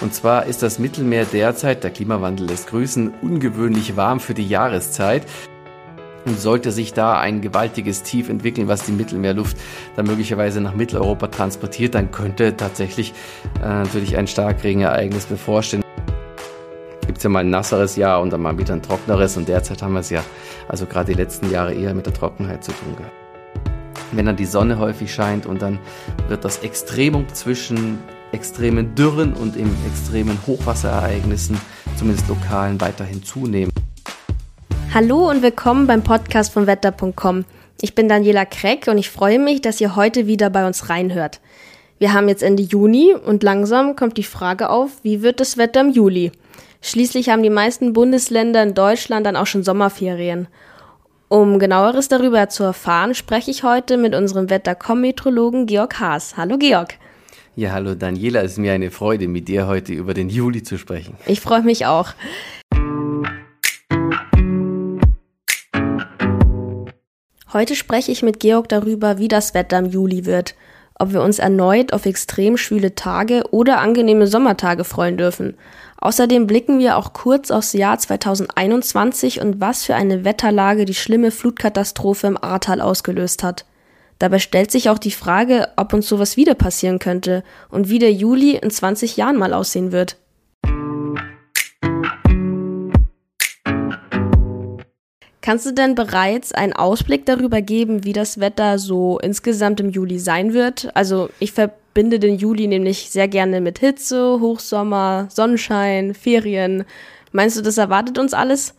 Und zwar ist das Mittelmeer derzeit, der Klimawandel lässt grüßen, ungewöhnlich warm für die Jahreszeit. Und sollte sich da ein gewaltiges Tief entwickeln, was die Mittelmeerluft dann möglicherweise nach Mitteleuropa transportiert, dann könnte tatsächlich äh, natürlich ein Starkregenereignis bevorstehen. Gibt es ja mal ein nasseres Jahr und dann mal wieder ein trockeneres und derzeit haben wir es ja, also gerade die letzten Jahre eher mit der Trockenheit zu tun gehabt. Wenn dann die Sonne häufig scheint und dann wird das Extremum zwischen extremen Dürren und eben extremen Hochwasserereignissen, zumindest lokalen, weiterhin zunehmen. Hallo und willkommen beim Podcast von Wetter.com. Ich bin Daniela Kreck und ich freue mich, dass ihr heute wieder bei uns reinhört. Wir haben jetzt Ende Juni und langsam kommt die Frage auf, wie wird das Wetter im Juli? Schließlich haben die meisten Bundesländer in Deutschland dann auch schon Sommerferien. Um genaueres darüber zu erfahren, spreche ich heute mit unserem Wettercom-Metrologen Georg Haas. Hallo Georg. Ja, hallo Daniela, es ist mir eine Freude, mit dir heute über den Juli zu sprechen. Ich freue mich auch. Heute spreche ich mit Georg darüber, wie das Wetter im Juli wird, ob wir uns erneut auf extrem schwüle Tage oder angenehme Sommertage freuen dürfen. Außerdem blicken wir auch kurz aufs Jahr 2021 und was für eine Wetterlage die schlimme Flutkatastrophe im Ahrtal ausgelöst hat. Dabei stellt sich auch die Frage, ob uns sowas wieder passieren könnte und wie der Juli in 20 Jahren mal aussehen wird. Kannst du denn bereits einen Ausblick darüber geben, wie das Wetter so insgesamt im Juli sein wird? Also ich verbinde den Juli nämlich sehr gerne mit Hitze, Hochsommer, Sonnenschein, Ferien. Meinst du, das erwartet uns alles?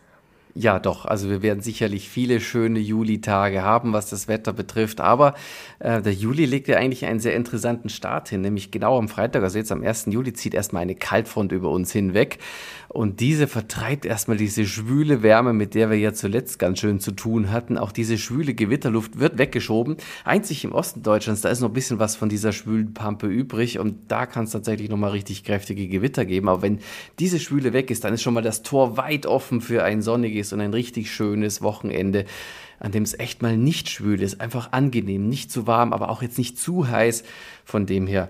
Ja, doch. Also wir werden sicherlich viele schöne Julitage haben, was das Wetter betrifft. Aber äh, der Juli legt ja eigentlich einen sehr interessanten Start hin. Nämlich genau am Freitag, also jetzt am 1. Juli, zieht erstmal eine Kaltfront über uns hinweg. Und diese vertreibt erstmal diese schwüle Wärme, mit der wir ja zuletzt ganz schön zu tun hatten. Auch diese schwüle Gewitterluft wird weggeschoben. Einzig im Osten Deutschlands, da ist noch ein bisschen was von dieser schwülen Pampe übrig. Und da kann es tatsächlich nochmal richtig kräftige Gewitter geben. Aber wenn diese Schwüle weg ist, dann ist schon mal das Tor weit offen für ein sonniges und ein richtig schönes Wochenende an dem es echt mal nicht schwül ist, einfach angenehm, nicht zu warm, aber auch jetzt nicht zu heiß. Von dem her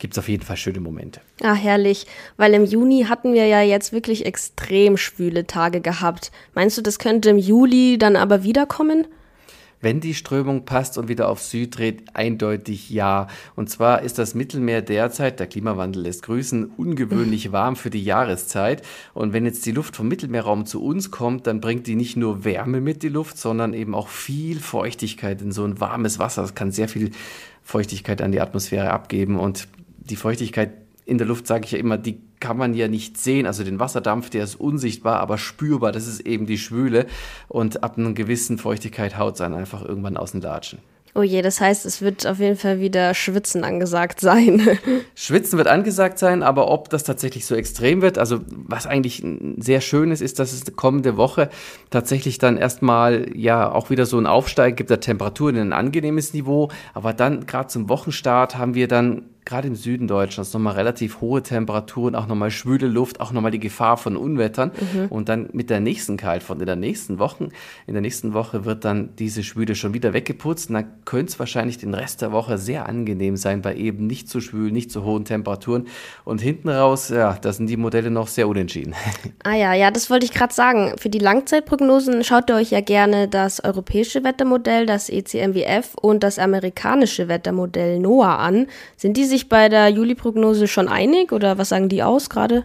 gibt es auf jeden Fall schöne Momente. Ah, herrlich. Weil im Juni hatten wir ja jetzt wirklich extrem schwüle Tage gehabt. Meinst du, das könnte im Juli dann aber wiederkommen? Wenn die Strömung passt und wieder auf Süd dreht, eindeutig ja. Und zwar ist das Mittelmeer derzeit, der Klimawandel lässt grüßen, ungewöhnlich warm für die Jahreszeit. Und wenn jetzt die Luft vom Mittelmeerraum zu uns kommt, dann bringt die nicht nur Wärme mit, die Luft, sondern eben auch viel Feuchtigkeit in so ein warmes Wasser. Das kann sehr viel Feuchtigkeit an die Atmosphäre abgeben und die Feuchtigkeit in der Luft, sage ich ja immer, die kann man ja nicht sehen. Also den Wasserdampf, der ist unsichtbar, aber spürbar. Das ist eben die Schwüle. Und ab einer gewissen Feuchtigkeit haut es dann einfach irgendwann aus den Latschen. Oh je, das heißt, es wird auf jeden Fall wieder Schwitzen angesagt sein. Schwitzen wird angesagt sein, aber ob das tatsächlich so extrem wird, also was eigentlich sehr schön ist, ist, dass es kommende Woche tatsächlich dann erstmal ja auch wieder so ein Aufsteigen gibt der Temperaturen in ein angenehmes Niveau, aber dann gerade zum Wochenstart haben wir dann gerade im Süden Deutschlands nochmal relativ hohe Temperaturen, auch nochmal schwüle Luft, auch nochmal die Gefahr von Unwettern. Mhm. Und dann mit der nächsten Kaltfront in der nächsten Woche, in der nächsten Woche wird dann diese Schwüle schon wieder weggeputzt. Und dann könnte es wahrscheinlich den Rest der Woche sehr angenehm sein bei eben nicht zu schwül, nicht zu hohen Temperaturen. Und hinten raus, ja, da sind die Modelle noch sehr unentschieden. Ah ja, ja, das wollte ich gerade sagen. Für die Langzeitprognosen schaut ihr euch ja gerne das europäische Wettermodell, das ECMWF und das amerikanische Wettermodell NOAA an. Sind diese sich bei der Juli-Prognose schon einig oder was sagen die aus gerade?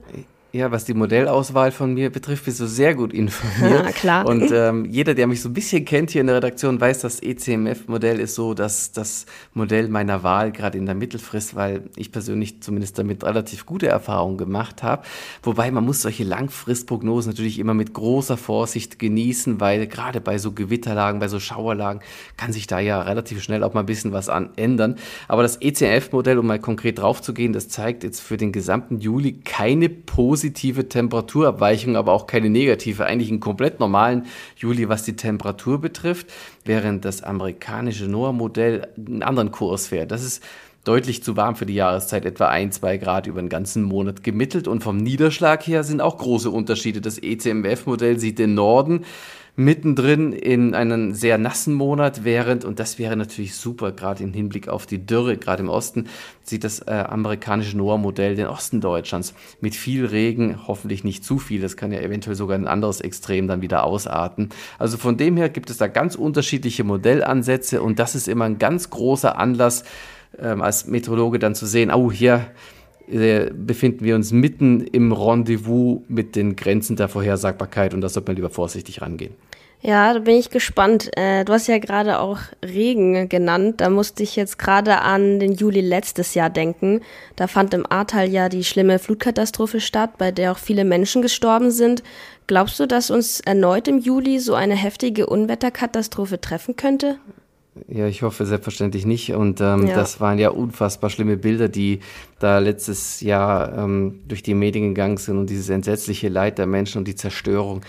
Ja, was die Modellauswahl von mir betrifft, bist du sehr gut informiert. Ja, klar. Und ähm, jeder, der mich so ein bisschen kennt hier in der Redaktion, weiß, das ECMF-Modell ist so dass das Modell meiner Wahl, gerade in der Mittelfrist, weil ich persönlich zumindest damit relativ gute Erfahrungen gemacht habe. Wobei man muss solche Langfristprognosen natürlich immer mit großer Vorsicht genießen, weil gerade bei so Gewitterlagen, bei so Schauerlagen kann sich da ja relativ schnell auch mal ein bisschen was an ändern. Aber das ECMF-Modell, um mal konkret drauf zu gehen, das zeigt jetzt für den gesamten Juli keine positive positive Temperaturabweichung, aber auch keine negative. Eigentlich einen komplett normalen Juli, was die Temperatur betrifft, während das amerikanische NOAA-Modell einen anderen Kurs fährt. Das ist deutlich zu warm für die Jahreszeit, etwa ein, zwei Grad über den ganzen Monat gemittelt. Und vom Niederschlag her sind auch große Unterschiede. Das ECMWF-Modell sieht den Norden mittendrin in einen sehr nassen Monat, während, und das wäre natürlich super, gerade im Hinblick auf die Dürre, gerade im Osten, sieht das äh, amerikanische NOAA-Modell den Osten Deutschlands mit viel Regen, hoffentlich nicht zu viel, das kann ja eventuell sogar ein anderes Extrem dann wieder ausarten. Also von dem her gibt es da ganz unterschiedliche Modellansätze und das ist immer ein ganz großer Anlass, ähm, als Meteorologe dann zu sehen, oh, hier befinden wir uns mitten im Rendezvous mit den Grenzen der Vorhersagbarkeit und da sollte man lieber vorsichtig rangehen. Ja, da bin ich gespannt. Äh, du hast ja gerade auch Regen genannt. Da musste ich jetzt gerade an den Juli letztes Jahr denken. Da fand im Ahrtal ja die schlimme Flutkatastrophe statt, bei der auch viele Menschen gestorben sind. Glaubst du, dass uns erneut im Juli so eine heftige Unwetterkatastrophe treffen könnte? Ja, ich hoffe selbstverständlich nicht. Und ähm, ja. das waren ja unfassbar schlimme Bilder, die da letztes Jahr ähm, durch die Medien gegangen sind und dieses entsetzliche Leid der Menschen und die Zerstörung.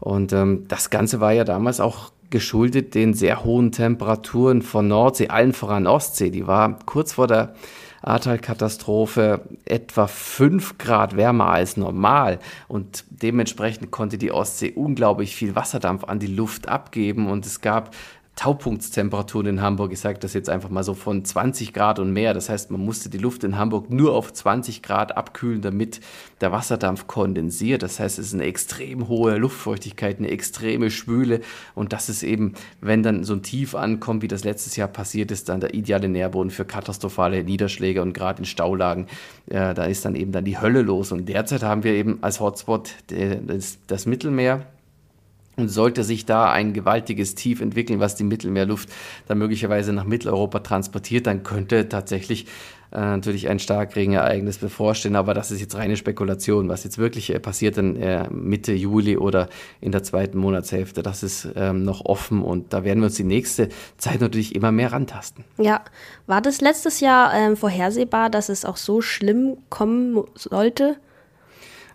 Und ähm, das Ganze war ja damals auch geschuldet den sehr hohen Temperaturen von Nordsee, allen voran Ostsee. Die war kurz vor der Ahrtal-Katastrophe etwa fünf Grad wärmer als normal und dementsprechend konnte die Ostsee unglaublich viel Wasserdampf an die Luft abgeben und es gab Taupunktstemperaturen in Hamburg. Ich sage das jetzt einfach mal so von 20 Grad und mehr. Das heißt, man musste die Luft in Hamburg nur auf 20 Grad abkühlen, damit der Wasserdampf kondensiert. Das heißt, es ist eine extrem hohe Luftfeuchtigkeit, eine extreme Schwüle. Und das ist eben, wenn dann so ein Tief ankommt, wie das letztes Jahr passiert ist, dann der ideale Nährboden für katastrophale Niederschläge und gerade in Staulagen, äh, da ist dann eben dann die Hölle los. Und derzeit haben wir eben als Hotspot das Mittelmeer und sollte sich da ein gewaltiges Tief entwickeln, was die Mittelmeerluft dann möglicherweise nach Mitteleuropa transportiert, dann könnte tatsächlich äh, natürlich ein Starkregenereignis bevorstehen. Aber das ist jetzt reine Spekulation. Was jetzt wirklich äh, passiert dann äh, Mitte Juli oder in der zweiten Monatshälfte, das ist ähm, noch offen und da werden wir uns die nächste Zeit natürlich immer mehr rantasten. Ja, war das letztes Jahr ähm, vorhersehbar, dass es auch so schlimm kommen sollte?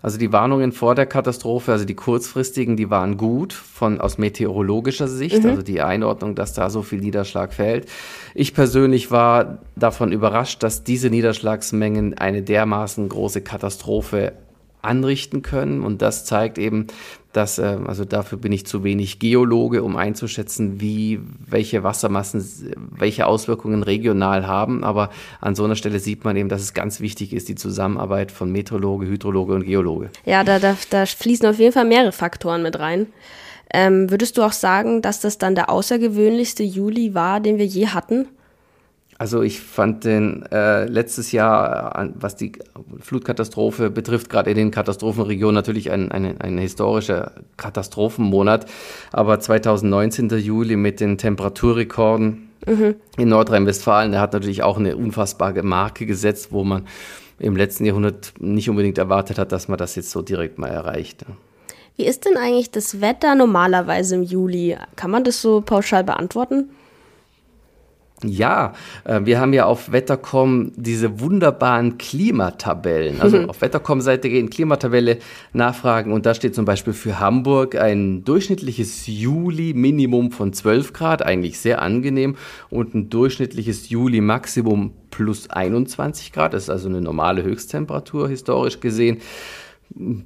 Also die Warnungen vor der Katastrophe, also die kurzfristigen, die waren gut von aus meteorologischer Sicht, mhm. also die Einordnung, dass da so viel Niederschlag fällt. Ich persönlich war davon überrascht, dass diese Niederschlagsmengen eine dermaßen große Katastrophe anrichten können. Und das zeigt eben, dass, äh, also dafür bin ich zu wenig Geologe, um einzuschätzen, wie, welche Wassermassen, welche Auswirkungen regional haben. Aber an so einer Stelle sieht man eben, dass es ganz wichtig ist, die Zusammenarbeit von Meteorologe, Hydrologe und Geologe. Ja, da, da, da fließen auf jeden Fall mehrere Faktoren mit rein. Ähm, würdest du auch sagen, dass das dann der außergewöhnlichste Juli war, den wir je hatten? Also ich fand den äh, letztes Jahr, was die Flutkatastrophe betrifft, gerade in den Katastrophenregionen natürlich ein, ein, ein historischer Katastrophenmonat. Aber 2019. Juli mit den Temperaturrekorden mhm. in Nordrhein-Westfalen, der hat natürlich auch eine unfassbare Marke gesetzt, wo man im letzten Jahrhundert nicht unbedingt erwartet hat, dass man das jetzt so direkt mal erreicht. Wie ist denn eigentlich das Wetter normalerweise im Juli? Kann man das so pauschal beantworten? Ja, äh, wir haben ja auf Wettercom diese wunderbaren Klimatabellen. Also mhm. auf Wettercom-Seite gehen Klimatabelle nachfragen und da steht zum Beispiel für Hamburg ein durchschnittliches Juli-Minimum von 12 Grad, eigentlich sehr angenehm, und ein durchschnittliches Juli-Maximum plus 21 Grad. Das ist also eine normale Höchsttemperatur historisch gesehen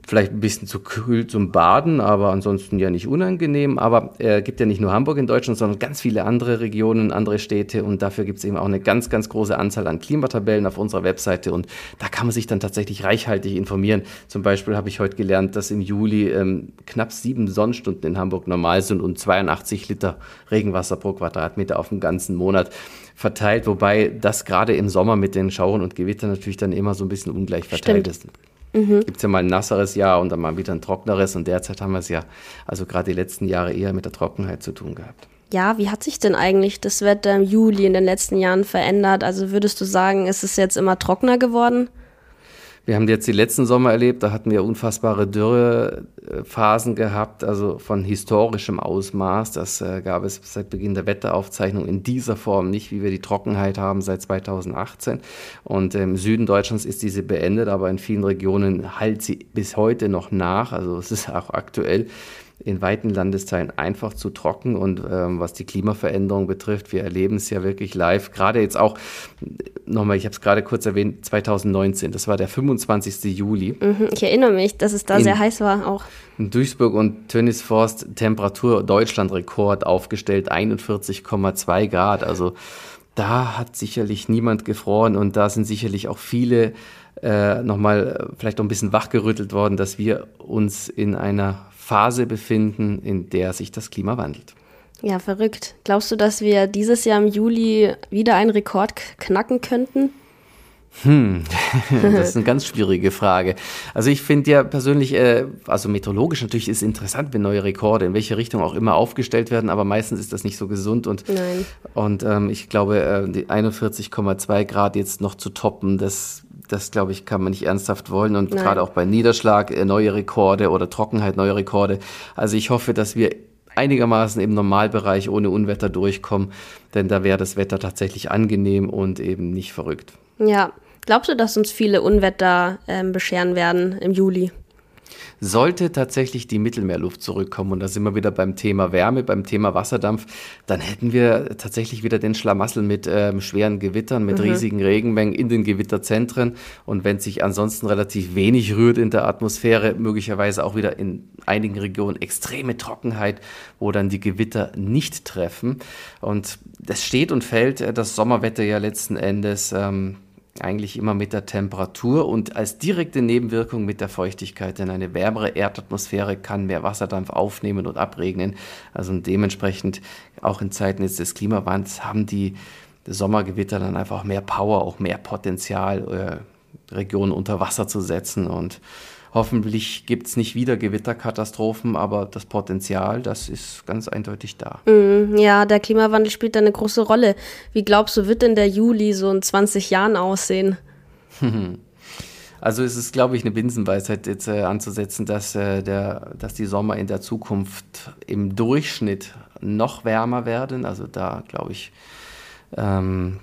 vielleicht ein bisschen zu kühl zum Baden, aber ansonsten ja nicht unangenehm. Aber es äh, gibt ja nicht nur Hamburg in Deutschland, sondern ganz viele andere Regionen, andere Städte und dafür gibt es eben auch eine ganz, ganz große Anzahl an Klimatabellen auf unserer Webseite und da kann man sich dann tatsächlich reichhaltig informieren. Zum Beispiel habe ich heute gelernt, dass im Juli ähm, knapp sieben Sonnenstunden in Hamburg normal sind und 82 Liter Regenwasser pro Quadratmeter auf den ganzen Monat verteilt, wobei das gerade im Sommer mit den Schauern und Gewittern natürlich dann immer so ein bisschen ungleich verteilt Stimmt. ist. Mhm. Gibt es ja mal ein nasseres Jahr und dann mal wieder ein trockeneres. Und derzeit haben wir es ja, also gerade die letzten Jahre eher mit der Trockenheit zu tun gehabt. Ja, wie hat sich denn eigentlich das Wetter im Juli in den letzten Jahren verändert? Also würdest du sagen, ist es jetzt immer trockener geworden? Wir haben jetzt die letzten Sommer erlebt, da hatten wir unfassbare Dürrephasen gehabt, also von historischem Ausmaß. Das äh, gab es seit Beginn der Wetteraufzeichnung in dieser Form nicht, wie wir die Trockenheit haben seit 2018. Und im Süden Deutschlands ist diese beendet, aber in vielen Regionen halt sie bis heute noch nach. Also es ist auch aktuell in weiten Landesteilen einfach zu trocken. Und ähm, was die Klimaveränderung betrifft, wir erleben es ja wirklich live. Gerade jetzt auch nochmal, ich habe es gerade kurz erwähnt, 2019, das war der 25. Juli. Mhm, ich erinnere mich, dass es da in, sehr heiß war auch. In Duisburg und Tönnisforst Temperatur Deutschlandrekord aufgestellt, 41,2 Grad. Also da hat sicherlich niemand gefroren und da sind sicherlich auch viele äh, nochmal äh, vielleicht auch ein bisschen wachgerüttelt worden, dass wir uns in einer Phase befinden, in der sich das Klima wandelt. Ja, verrückt. Glaubst du, dass wir dieses Jahr im Juli wieder einen Rekord knacken könnten? Hm, das ist eine ganz schwierige Frage. Also ich finde ja persönlich, äh, also meteorologisch natürlich ist interessant, wenn neue Rekorde in welche Richtung auch immer aufgestellt werden, aber meistens ist das nicht so gesund und, Nein. und ähm, ich glaube, äh, die 41,2 Grad jetzt noch zu toppen, das das glaube ich, kann man nicht ernsthaft wollen. Und gerade auch bei Niederschlag äh, neue Rekorde oder Trockenheit neue Rekorde. Also ich hoffe, dass wir einigermaßen im Normalbereich ohne Unwetter durchkommen, denn da wäre das Wetter tatsächlich angenehm und eben nicht verrückt. Ja, glaubst du, dass uns viele Unwetter ähm, bescheren werden im Juli? Sollte tatsächlich die Mittelmeerluft zurückkommen, und da sind wir wieder beim Thema Wärme, beim Thema Wasserdampf, dann hätten wir tatsächlich wieder den Schlamassel mit ähm, schweren Gewittern, mit mhm. riesigen Regenmengen in den Gewitterzentren. Und wenn sich ansonsten relativ wenig rührt in der Atmosphäre, möglicherweise auch wieder in einigen Regionen extreme Trockenheit, wo dann die Gewitter nicht treffen. Und das steht und fällt äh, das Sommerwetter ja letzten Endes ähm, eigentlich immer mit der Temperatur und als direkte Nebenwirkung mit der Feuchtigkeit, denn eine wärmere Erdatmosphäre kann mehr Wasserdampf aufnehmen und abregnen. Also dementsprechend auch in Zeiten jetzt des Klimawandels haben die Sommergewitter dann einfach mehr Power, auch mehr Potenzial, äh, Regionen unter Wasser zu setzen und Hoffentlich gibt es nicht wieder Gewitterkatastrophen, aber das Potenzial, das ist ganz eindeutig da. Mm, ja, der Klimawandel spielt da eine große Rolle. Wie glaubst du, wird denn der Juli so in 20 Jahren aussehen? Also es ist, glaube ich, eine Binsenweisheit jetzt äh, anzusetzen, dass, äh, der, dass die Sommer in der Zukunft im Durchschnitt noch wärmer werden. Also da, glaube ich, ähm,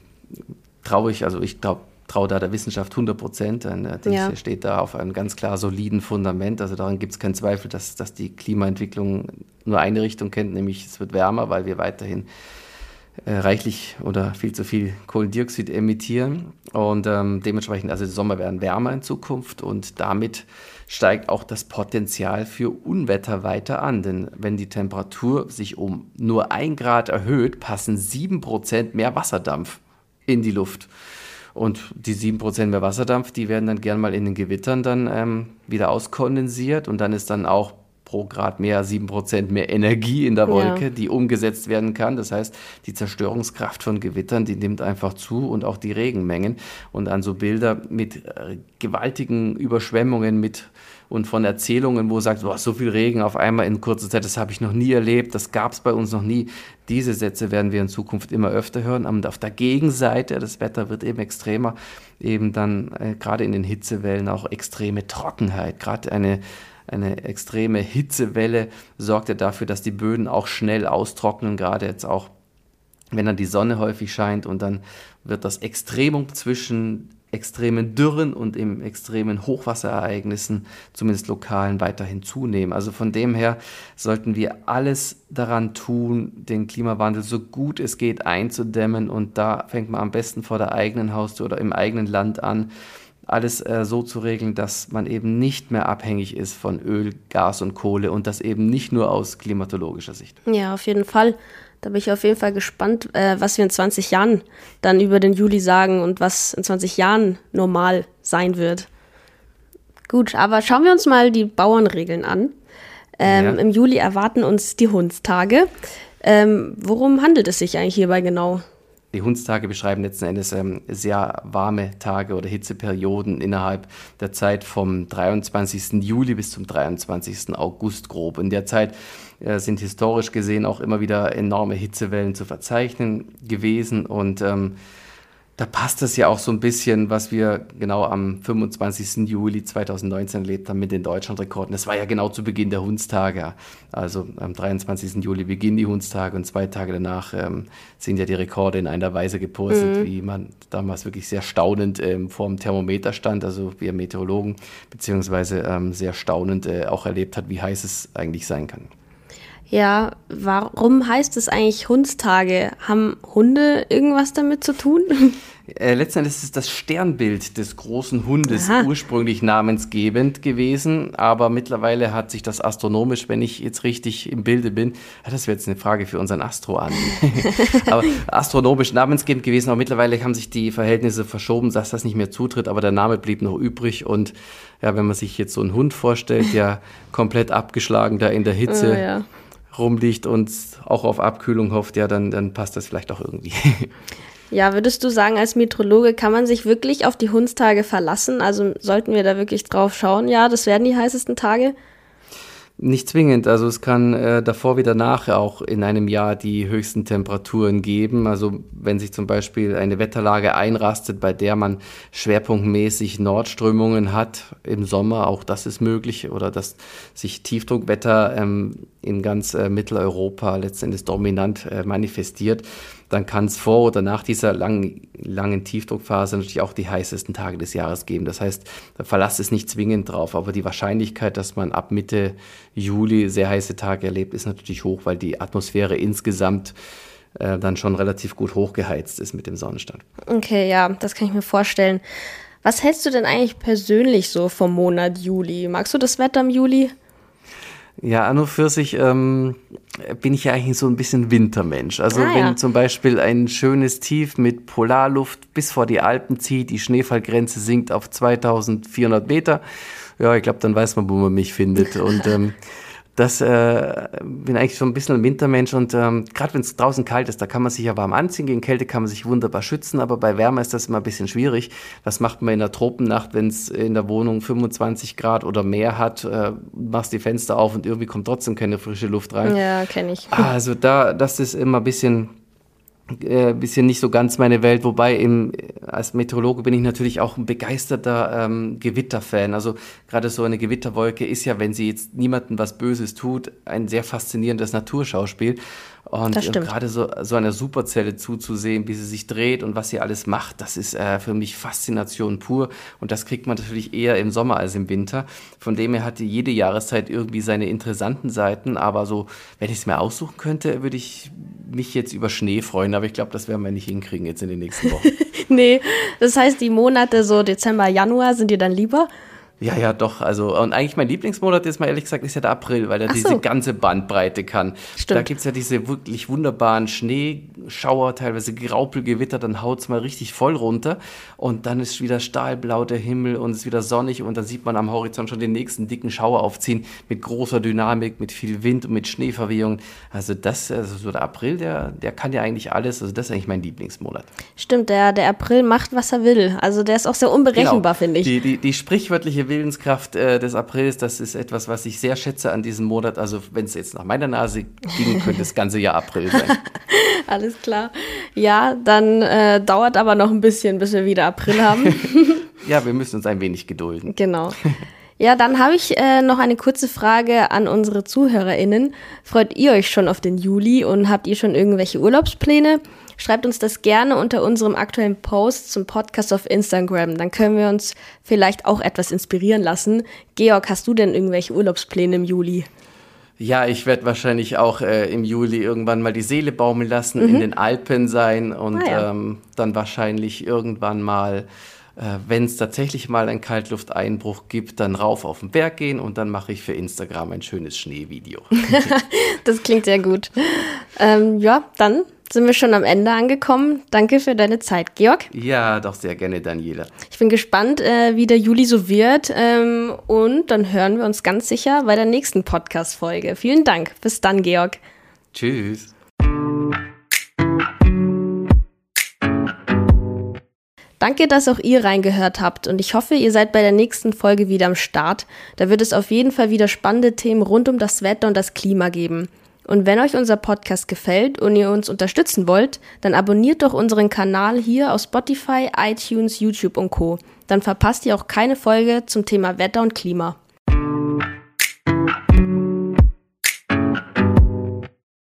traue ich, also ich glaube, traue da der Wissenschaft 100 Prozent. Die ja. steht da auf einem ganz klar soliden Fundament. Also daran gibt es keinen Zweifel, dass, dass die Klimaentwicklung nur eine Richtung kennt, nämlich es wird wärmer, weil wir weiterhin äh, reichlich oder viel zu viel Kohlendioxid emittieren. Und ähm, dementsprechend, also die Sommer werden wärmer in Zukunft und damit steigt auch das Potenzial für Unwetter weiter an. Denn wenn die Temperatur sich um nur ein Grad erhöht, passen sieben Prozent mehr Wasserdampf in die Luft. Und die 7% mehr Wasserdampf, die werden dann gern mal in den Gewittern dann ähm, wieder auskondensiert. Und dann ist dann auch pro Grad mehr 7% mehr Energie in der Wolke, ja. die umgesetzt werden kann. Das heißt, die Zerstörungskraft von Gewittern, die nimmt einfach zu und auch die Regenmengen. Und an so Bilder mit äh, gewaltigen Überschwemmungen, mit und von Erzählungen, wo sagt, boah, so viel Regen auf einmal in kurzer Zeit, das habe ich noch nie erlebt, das gab es bei uns noch nie. Diese Sätze werden wir in Zukunft immer öfter hören. Und auf der Gegenseite, das Wetter wird eben extremer, eben dann äh, gerade in den Hitzewellen auch extreme Trockenheit, gerade eine eine extreme Hitzewelle sorgt ja dafür, dass die Böden auch schnell austrocknen, gerade jetzt auch, wenn dann die Sonne häufig scheint und dann wird das Extremum zwischen extremen Dürren und im extremen Hochwasserereignissen, zumindest lokalen, weiterhin zunehmen. Also von dem her sollten wir alles daran tun, den Klimawandel so gut es geht einzudämmen. Und da fängt man am besten vor der eigenen Haustür oder im eigenen Land an, alles äh, so zu regeln, dass man eben nicht mehr abhängig ist von Öl, Gas und Kohle und das eben nicht nur aus klimatologischer Sicht. Ja, auf jeden Fall. Da bin ich auf jeden Fall gespannt, äh, was wir in 20 Jahren dann über den Juli sagen und was in 20 Jahren normal sein wird. Gut, aber schauen wir uns mal die Bauernregeln an. Ähm, ja. Im Juli erwarten uns die Hundstage. Ähm, worum handelt es sich eigentlich hierbei genau? Die Hundstage beschreiben letzten Endes ähm, sehr warme Tage oder Hitzeperioden innerhalb der Zeit vom 23. Juli bis zum 23. August grob. In der Zeit äh, sind historisch gesehen auch immer wieder enorme Hitzewellen zu verzeichnen gewesen und ähm, da passt es ja auch so ein bisschen, was wir genau am 25. Juli 2019 erlebt haben mit den Deutschlandrekorden. Das war ja genau zu Beginn der Hundstage. Also am 23. Juli beginnen die Hundstage und zwei Tage danach ähm, sind ja die Rekorde in einer Weise gepostet, mhm. wie man damals wirklich sehr staunend ähm, vor dem Thermometer stand, also wir Meteorologen, beziehungsweise ähm, sehr staunend äh, auch erlebt hat, wie heiß es eigentlich sein kann. Ja, warum heißt es eigentlich Hundstage? Haben Hunde irgendwas damit zu tun? Äh, letztendlich ist es das Sternbild des großen Hundes Aha. ursprünglich namensgebend gewesen, aber mittlerweile hat sich das astronomisch, wenn ich jetzt richtig im Bilde bin, das wäre jetzt eine Frage für unseren Astro an. aber astronomisch namensgebend gewesen, aber mittlerweile haben sich die Verhältnisse verschoben, dass das nicht mehr zutritt, aber der Name blieb noch übrig und ja, wenn man sich jetzt so einen Hund vorstellt, der komplett abgeschlagen da in der Hitze oh, ja. Rumliegt und auch auf Abkühlung hofft, ja, dann, dann passt das vielleicht auch irgendwie. Ja, würdest du sagen, als Metrologe kann man sich wirklich auf die Hundstage verlassen? Also sollten wir da wirklich drauf schauen? Ja, das werden die heißesten Tage. Nicht zwingend. Also es kann äh, davor wie danach auch in einem Jahr die höchsten Temperaturen geben. Also wenn sich zum Beispiel eine Wetterlage einrastet, bei der man schwerpunktmäßig Nordströmungen hat im Sommer, auch das ist möglich, oder dass sich Tiefdruckwetter ähm, in ganz äh, Mitteleuropa letztendlich dominant äh, manifestiert, dann kann es vor oder nach dieser langen, langen Tiefdruckphase natürlich auch die heißesten Tage des Jahres geben. Das heißt, der Verlass ist nicht zwingend drauf, aber die Wahrscheinlichkeit, dass man ab Mitte Juli sehr heiße Tage erlebt, ist natürlich hoch, weil die Atmosphäre insgesamt äh, dann schon relativ gut hochgeheizt ist mit dem Sonnenstand. Okay, ja, das kann ich mir vorstellen. Was hältst du denn eigentlich persönlich so vom Monat Juli? Magst du das Wetter im Juli? Ja, an und für sich ähm, bin ich ja eigentlich so ein bisschen Wintermensch. Also ah, wenn ja. zum Beispiel ein schönes Tief mit Polarluft bis vor die Alpen zieht, die Schneefallgrenze sinkt auf 2400 Meter, ja, ich glaube, dann weiß man, wo man mich findet. Und ähm, das äh, bin eigentlich so ein bisschen ein Wintermensch und ähm, gerade wenn es draußen kalt ist, da kann man sich ja warm anziehen. Gegen Kälte kann man sich wunderbar schützen, aber bei Wärme ist das immer ein bisschen schwierig. Was macht man in der Tropennacht, wenn es in der Wohnung 25 Grad oder mehr hat? Äh, machst die Fenster auf und irgendwie kommt trotzdem keine frische Luft rein. Ja, kenne ich. Also da, das ist immer ein bisschen äh, bisschen nicht so ganz meine Welt, wobei im, als Meteorologe bin ich natürlich auch ein begeisterter ähm, Gewitterfan. Also gerade so eine Gewitterwolke ist ja, wenn sie jetzt niemandem was Böses tut, ein sehr faszinierendes Naturschauspiel. Und gerade so, so einer Superzelle zuzusehen, wie sie sich dreht und was sie alles macht, das ist äh, für mich Faszination pur. Und das kriegt man natürlich eher im Sommer als im Winter. Von dem her hatte jede Jahreszeit irgendwie seine interessanten Seiten. Aber so, wenn ich es mir aussuchen könnte, würde ich mich jetzt über Schnee freuen. Aber ich glaube, das werden wir nicht hinkriegen jetzt in den nächsten Wochen. nee, das heißt, die Monate so Dezember, Januar sind dir dann lieber? Ja, ja, doch. Also, und eigentlich mein Lieblingsmonat ist mal ehrlich gesagt, ist ja der April, weil er so. diese ganze Bandbreite kann. Stimmt. Da gibt's ja diese wirklich wunderbaren Schneeschauer, teilweise Graupelgewitter, dann haut's mal richtig voll runter. Und dann ist wieder stahlblau der Himmel und es ist wieder sonnig und dann sieht man am Horizont schon den nächsten dicken Schauer aufziehen mit großer Dynamik, mit viel Wind und mit Schneeverwehung. Also das, also so der April, der, der kann ja eigentlich alles. Also das ist eigentlich mein Lieblingsmonat. Stimmt, der, der April macht, was er will. Also der ist auch sehr unberechenbar, genau. finde ich. Die, die, die sprichwörtliche Willenskraft äh, des Aprils, das ist etwas, was ich sehr schätze an diesem Monat. Also wenn es jetzt nach meiner Nase ging, könnte das ganze Jahr April sein. Alles klar. Ja, dann äh, dauert aber noch ein bisschen, bis wir wieder April haben. ja, wir müssen uns ein wenig gedulden. Genau. Ja, dann habe ich äh, noch eine kurze Frage an unsere ZuhörerInnen. Freut ihr euch schon auf den Juli und habt ihr schon irgendwelche Urlaubspläne? Schreibt uns das gerne unter unserem aktuellen Post zum Podcast auf Instagram. Dann können wir uns vielleicht auch etwas inspirieren lassen. Georg, hast du denn irgendwelche Urlaubspläne im Juli? Ja, ich werde wahrscheinlich auch äh, im Juli irgendwann mal die Seele baumeln lassen, mhm. in den Alpen sein und ah, ja. ähm, dann wahrscheinlich irgendwann mal wenn es tatsächlich mal einen Kaltlufteinbruch gibt, dann rauf auf den Berg gehen und dann mache ich für Instagram ein schönes Schneevideo. das klingt sehr gut. Ähm, ja, dann sind wir schon am Ende angekommen. Danke für deine Zeit, Georg. Ja, doch sehr gerne, Daniela. Ich bin gespannt, äh, wie der Juli so wird. Ähm, und dann hören wir uns ganz sicher bei der nächsten Podcast-Folge. Vielen Dank. Bis dann, Georg. Tschüss. Danke, dass auch ihr reingehört habt und ich hoffe, ihr seid bei der nächsten Folge wieder am Start. Da wird es auf jeden Fall wieder spannende Themen rund um das Wetter und das Klima geben. Und wenn euch unser Podcast gefällt und ihr uns unterstützen wollt, dann abonniert doch unseren Kanal hier auf Spotify, iTunes, YouTube und Co. Dann verpasst ihr auch keine Folge zum Thema Wetter und Klima.